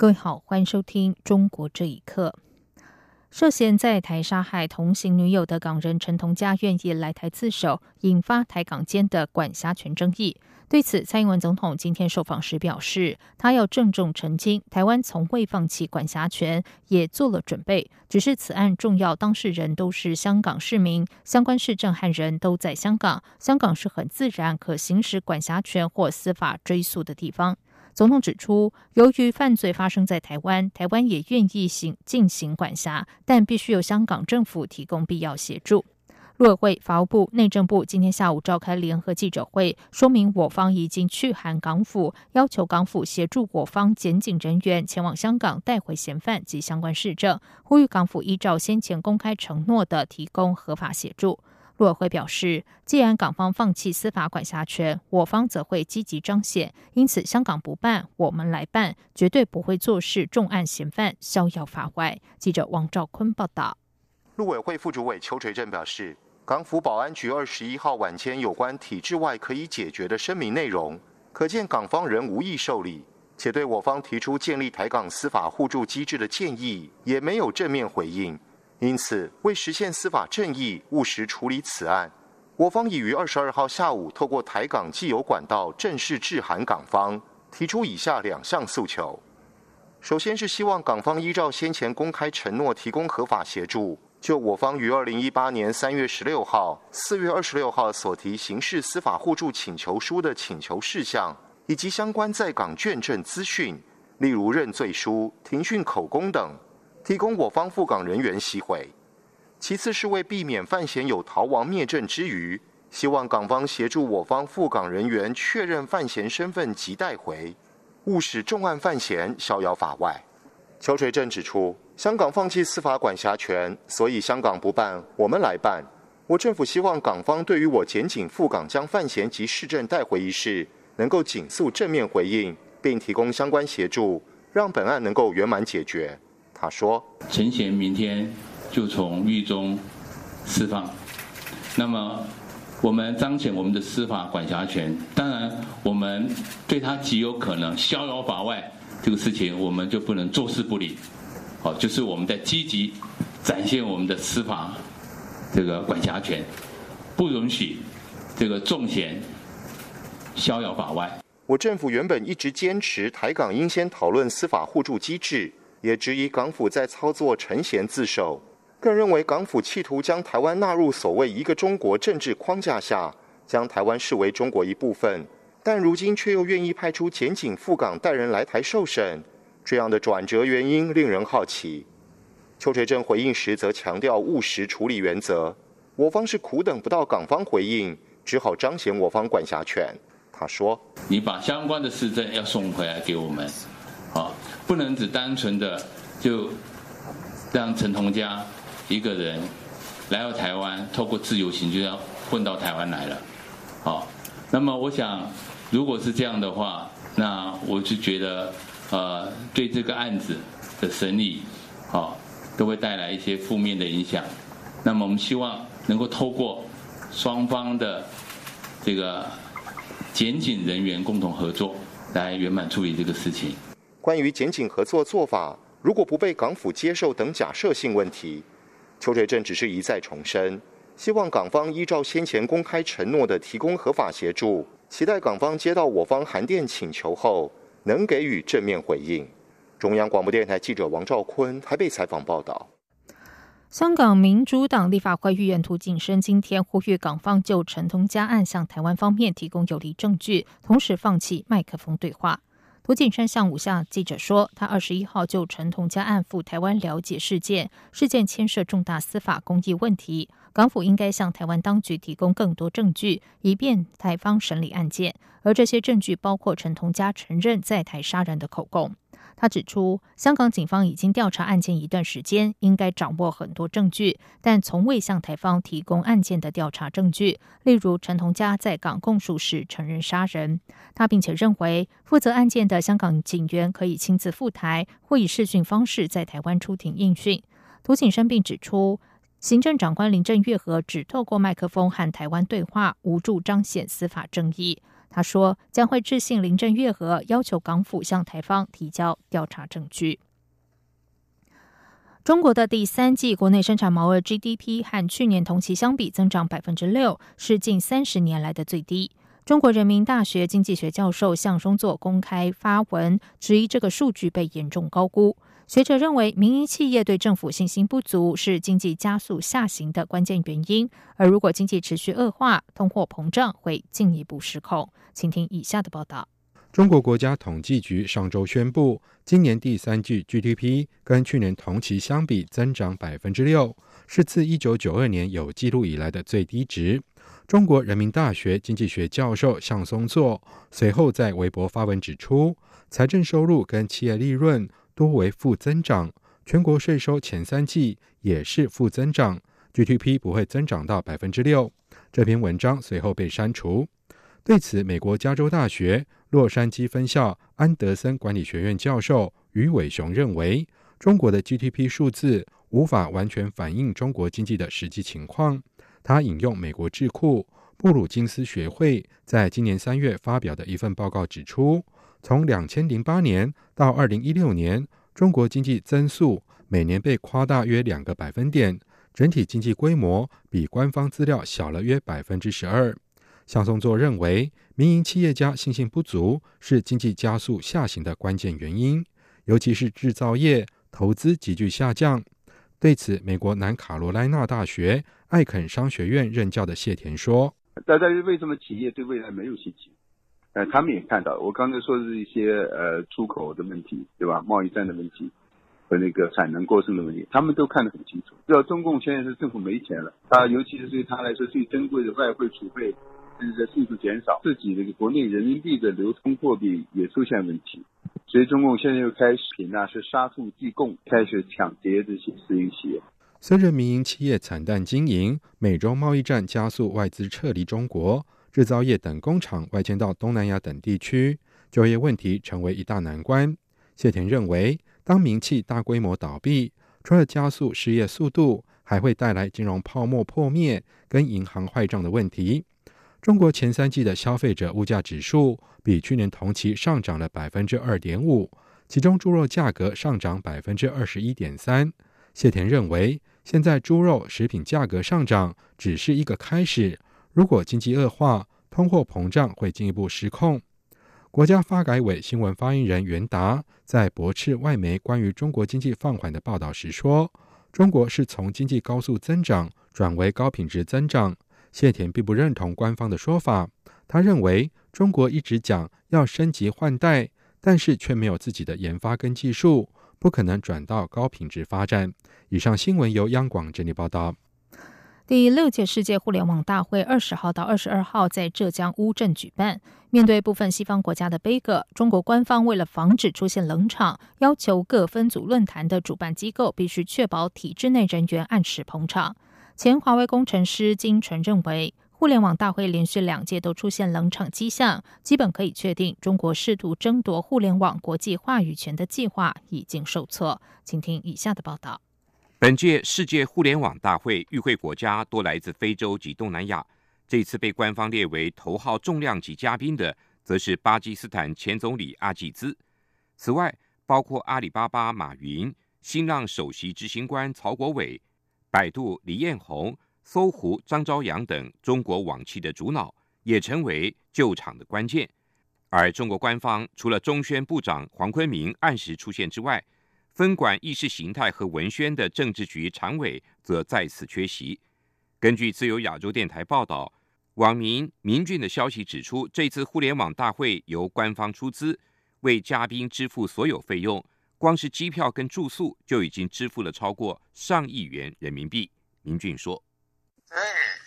各位好，欢迎收听《中国这一刻》。涉嫌在台杀害同行女友的港人陈同佳愿意来台自首，引发台港间的管辖权争议。对此，蔡英文总统今天受访时表示，他要郑重澄清，台湾从未放弃管辖权，也做了准备。只是此案重要当事人都是香港市民，相关市政和人都在香港，香港是很自然可行使管辖权或司法追诉的地方。总统指出，由于犯罪发生在台湾，台湾也愿意行进行管辖，但必须由香港政府提供必要协助。陆委会、法务部、内政部今天下午召开联合记者会，说明我方已经去函港府，要求港府协助我方检警人员前往香港带回嫌犯及相关市政，呼吁港府依照先前公开承诺的提供合法协助。陆委会表示，既然港方放弃司法管辖权，我方则会积极彰显。因此，香港不办，我们来办，绝对不会坐视重案嫌犯逍遥法外。记者王兆坤报道。陆委会副主委邱垂正表示，港府保安局二十一号晚间有关体制外可以解决的声明内容，可见港方仍无意受理，且对我方提出建立台港司法互助机制的建议，也没有正面回应。因此，为实现司法正义、务实处理此案，我方已于二十二号下午透过台港既有管道正式致函港方，提出以下两项诉求：首先是希望港方依照先前公开承诺，提供合法协助，就我方于二零一八年三月十六号、四月二十六号所提刑事司法互助请求书的请求事项，以及相关在港卷证资讯，例如认罪书、庭讯口供等。提供我方赴港人员吸回。其次是为避免范闲有逃亡灭证之余，希望港方协助我方赴港人员确认范闲身份及带回，勿使重案犯嫌逍遥法外。邱垂正指出，香港放弃司法管辖权，所以香港不办，我们来办。我政府希望港方对于我检警赴港将范闲及市政带回一事，能够紧速正面回应，并提供相关协助，让本案能够圆满解决。他说：“陈贤明天就从狱中释放，那么我们彰显我们的司法管辖权。当然，我们对他极有可能逍遥法外这个事情，我们就不能坐视不理。好，就是我们在积极展现我们的司法这个管辖权，不允许这个重嫌逍遥法外。我政府原本一直坚持台港应先讨论司法互助机制。”也质疑港府在操作陈贤自首，更认为港府企图将台湾纳入所谓一个中国政治框架下，将台湾视为中国一部分，但如今却又愿意派出检警赴港带人来台受审，这样的转折原因令人好奇。邱垂正回应时则强调务实处理原则，我方是苦等不到港方回应，只好彰显我方管辖权。他说：“你把相关的市政要送回来给我们。”啊，不能只单纯的就让陈同佳一个人来到台湾，透过自由行就要混到台湾来了。好，那么我想，如果是这样的话，那我就觉得，呃，对这个案子的审理，好，都会带来一些负面的影响。那么我们希望能够透过双方的这个检警人员共同合作，来圆满处理这个事情。关于检警合作做法，如果不被港府接受等假设性问题，邱垂正只是一再重申，希望港方依照先前公开承诺的提供合法协助，期待港方接到我方函电请求后，能给予正面回应。中央广播电台记者王兆坤台北采访报道。香港民主党立法会议员涂景生今天呼吁港方就陈通家案向台湾方面提供有力证据，同时放弃麦克风对话。胡景山向五下记者说，他二十一号就陈同佳案赴台湾了解事件，事件牵涉重大司法公益问题，港府应该向台湾当局提供更多证据，以便台方审理案件。而这些证据包括陈同佳承认在台杀人的口供。他指出，香港警方已经调查案件一段时间，应该掌握很多证据，但从未向台方提供案件的调查证据，例如陈同佳在港供述时承认杀人。他并且认为，负责案件的香港警员可以亲自赴台，或以视讯方式在台湾出庭应讯。涂景生并指出，行政长官林郑月娥只透过麦克风和台湾对话，无助彰显司法正义。他说将会致信林郑月娥，要求港府向台方提交调查证据。中国的第三季国内生产毛额 GDP 和去年同期相比增长百分之六，是近三十年来的最低。中国人民大学经济学教授向松作公开发文，质疑这个数据被严重高估。学者认为，民营企业对政府信心不足是经济加速下行的关键原因。而如果经济持续恶化，通货膨胀会进一步失控。请听以下的报道：中国国家统计局上周宣布，今年第三季 GDP 跟去年同期相比增长百分之六，是自一九九二年有记录以来的最低值。中国人民大学经济学教授向松作随后在微博发文指出，财政收入跟企业利润。多为负增长，全国税收前三季也是负增长，GDP 不会增长到百分之六。这篇文章随后被删除。对此，美国加州大学洛杉矶分校安德森管理学院教授于伟雄认为，中国的 GDP 数字无法完全反映中国经济的实际情况。他引用美国智库布鲁金斯学会在今年三月发表的一份报告指出。从两千零八年到二零一六年，中国经济增速每年被夸大约两个百分点，整体经济规模比官方资料小了约百分之十二。向松作认为，民营企业家信心不足是经济加速下行的关键原因，尤其是制造业投资急剧下降。对此，美国南卡罗来纳大学艾肯商学院任教的谢田说：“大家为什么企业对未来没有信心？”呃，他们也看到，我刚才说的是一些呃出口的问题，对吧？贸易战的问题和那个产能过剩的问题，他们都看得很清楚。知道中共现在是政府没钱了，他尤其是对他来说最珍贵的外汇储备正在迅速减少，自己那个国内人民币的流通货币也出现问题，所以中共现在又开始那是杀富济共，开始抢劫这些私营企业。随着民营企业惨淡经营，美中贸易战加速外资撤离中国。制造业等工厂外迁到东南亚等地区，就业问题成为一大难关。谢田认为，当名气大规模倒闭，除了加速失业速度，还会带来金融泡沫破灭跟银行坏账的问题。中国前三季的消费者物价指数比去年同期上涨了百分之二点五，其中猪肉价格上涨百分之二十一点三。谢田认为，现在猪肉食品价格上涨只是一个开始。如果经济恶化，通货膨胀会进一步失控。国家发改委新闻发言人袁达在驳斥外媒关于中国经济放缓的报道时说：“中国是从经济高速增长转为高品质增长。”谢田并不认同官方的说法，他认为中国一直讲要升级换代，但是却没有自己的研发跟技术，不可能转到高品质发展。以上新闻由央广整理报道。第六届世界互联网大会二十号到二十二号在浙江乌镇举办。面对部分西方国家的悲歌，中国官方为了防止出现冷场，要求各分组论坛的主办机构必须确保体制内人员按时捧场。前华为工程师金晨认为，互联网大会连续两届都出现冷场迹象，基本可以确定中国试图争夺互联网国际话语权的计划已经受挫。请听以下的报道。本届世界互联网大会与会国家多来自非洲及东南亚，这次被官方列为头号重量级嘉宾的，则是巴基斯坦前总理阿济兹。此外，包括阿里巴巴马云、新浪首席执行官曹国伟、百度李彦宏、搜狐张朝阳等中国网企的主脑，也成为救场的关键。而中国官方除了中宣部长黄坤明按时出现之外，分管意识形态和文宣的政治局常委则再次缺席。根据自由亚洲电台报道，网民明俊的消息指出，这次互联网大会由官方出资，为嘉宾支付所有费用，光是机票跟住宿就已经支付了超过上亿元人民币。明俊说：“对，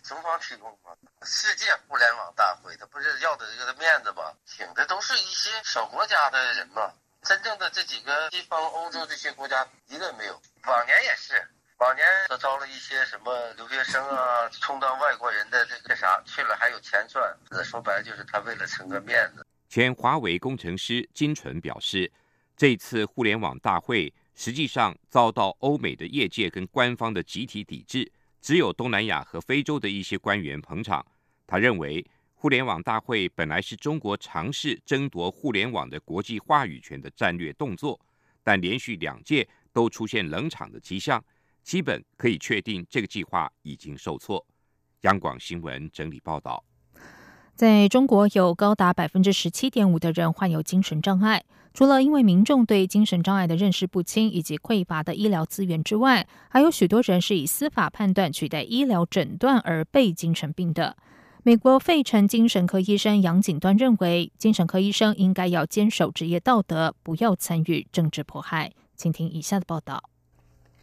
中方提供嘛，世界互联网大会，他不是要的这个面子吗？请的都是一些小国家的人嘛。”真正的这几个西方欧洲这些国家一个也没有，往年也是，往年都招了一些什么留学生啊，充当外国人的这个啥去了还有钱赚，说白了就是他为了撑个面子。前华为工程师金纯表示，这次互联网大会实际上遭到欧美的业界跟官方的集体抵制，只有东南亚和非洲的一些官员捧场。他认为。互联网大会本来是中国尝试争夺互联网的国际话语权的战略动作，但连续两届都出现冷场的迹象，基本可以确定这个计划已经受挫。央广新闻整理报道，在中国有高达百分之十七点五的人患有精神障碍，除了因为民众对精神障碍的认识不清以及匮乏的医疗资源之外，还有许多人是以司法判断取代医疗诊断而被精神病的。美国费城精神科医生杨景端认为，精神科医生应该要坚守职业道德，不要参与政治迫害。请听以下的报道。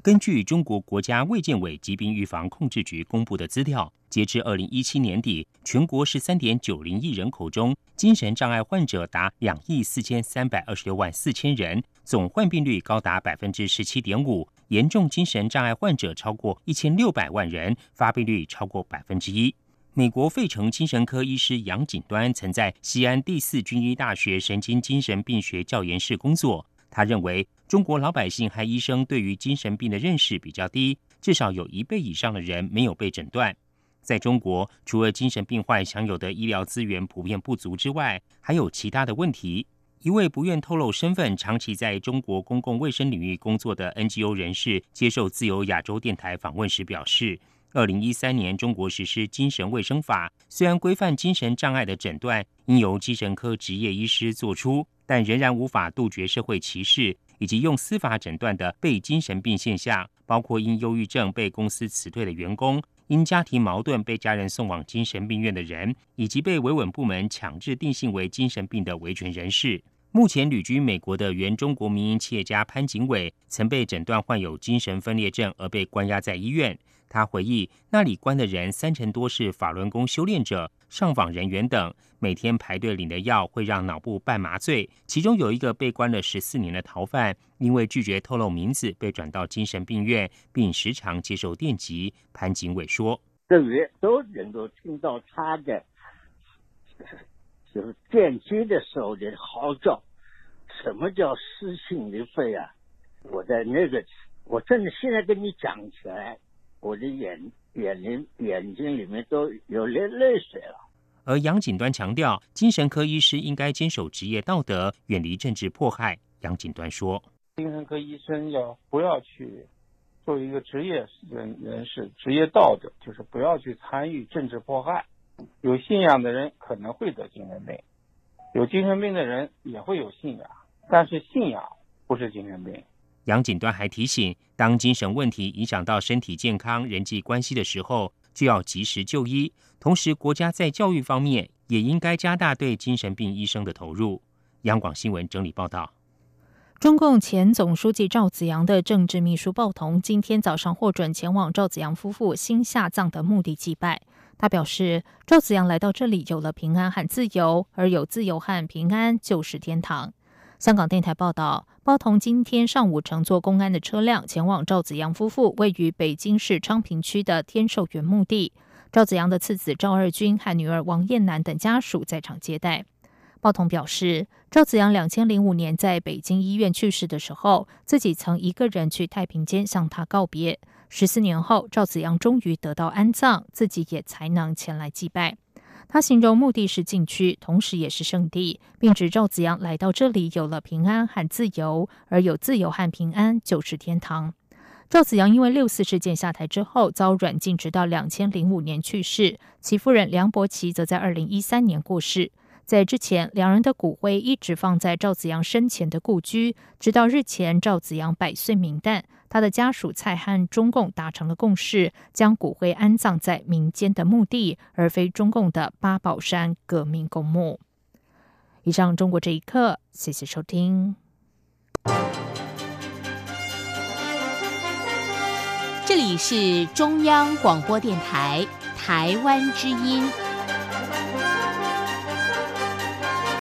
根据中国国家卫健委疾病预防控制局公布的资料，截至二零一七年底，全国十三点九零亿人口中，精神障碍患者达两亿四千三百二十六万四千人，总患病率高达百分之十七点五，严重精神障碍患者超过一千六百万人，发病率超过百分之一。美国费城精神科医师杨景端曾在西安第四军医大学神经精神病学教研室工作。他认为，中国老百姓和医生对于精神病的认识比较低，至少有一倍以上的人没有被诊断。在中国，除了精神病患享有的医疗资源普遍不足之外，还有其他的问题。一位不愿透露身份、长期在中国公共卫生领域工作的 NGO 人士接受自由亚洲电台访问时表示。二零一三年，中国实施精神卫生法，虽然规范精神障碍的诊断应由精神科执业医师做出，但仍然无法杜绝社会歧视以及用司法诊断的被精神病现象，包括因忧郁症被公司辞退的员工，因家庭矛盾被家人送往精神病院的人，以及被维稳部门强制定性为精神病的维权人士。目前旅居美国的原中国民营企业家潘景伟，曾被诊断患有精神分裂症而被关押在医院。他回忆，那里关的人三成多是法轮功修炼者、上访人员等，每天排队领的药会让脑部半麻醉。其中有一个被关了十四年的逃犯，因为拒绝透露名字，被转到精神病院，并时常接受电击。潘景伟说：“等于都能够听到他的，就是电击的时候的嚎叫。什么叫撕心裂肺啊？我在那个，我真的现在跟你讲起来。”我的眼眼睛眼睛里面都有泪泪水了。而杨锦端强调，精神科医师应该坚守职业道德，远离政治迫害。杨锦端说：“精神科医生要不要去作为一个职业人人士，职业道德就是不要去参与政治迫害。有信仰的人可能会得精神病，有精神病的人也会有信仰，但是信仰不是精神病。”杨锦端还提醒，当精神问题影响到身体健康、人际关系的时候，就要及时就医。同时，国家在教育方面也应该加大对精神病医生的投入。央广新闻整理报道：中共前总书记赵紫阳的政治秘书鲍同今天早上获准前往赵紫阳夫妇新下葬的墓地祭拜。他表示，赵紫阳来到这里有了平安和自由，而有自由和平安就是天堂。香港电台报道，包同今天上午乘坐公安的车辆前往赵子阳夫妇位于北京市昌平区的天寿园墓地。赵子阳的次子赵二军和女儿王艳楠等家属在场接待。包同表示，赵子阳两千零五年在北京医院去世的时候，自己曾一个人去太平间向他告别。十四年后，赵子阳终于得到安葬，自己也才能前来祭拜。他形容墓地是禁区，同时也是圣地，并指赵子阳来到这里有了平安和自由，而有自由和平安就是天堂。赵子阳因为六四事件下台之后遭软禁，直到两千零五年去世。其夫人梁伯琪则在二零一三年过世。在之前，两人的骨灰一直放在赵子阳生前的故居，直到日前赵子阳百岁冥诞，他的家属蔡和中共达成了共识，将骨灰安葬在民间的墓地，而非中共的八宝山革命公墓。以上，中国这一刻，谢谢收听。这里是中央广播电台台湾之音。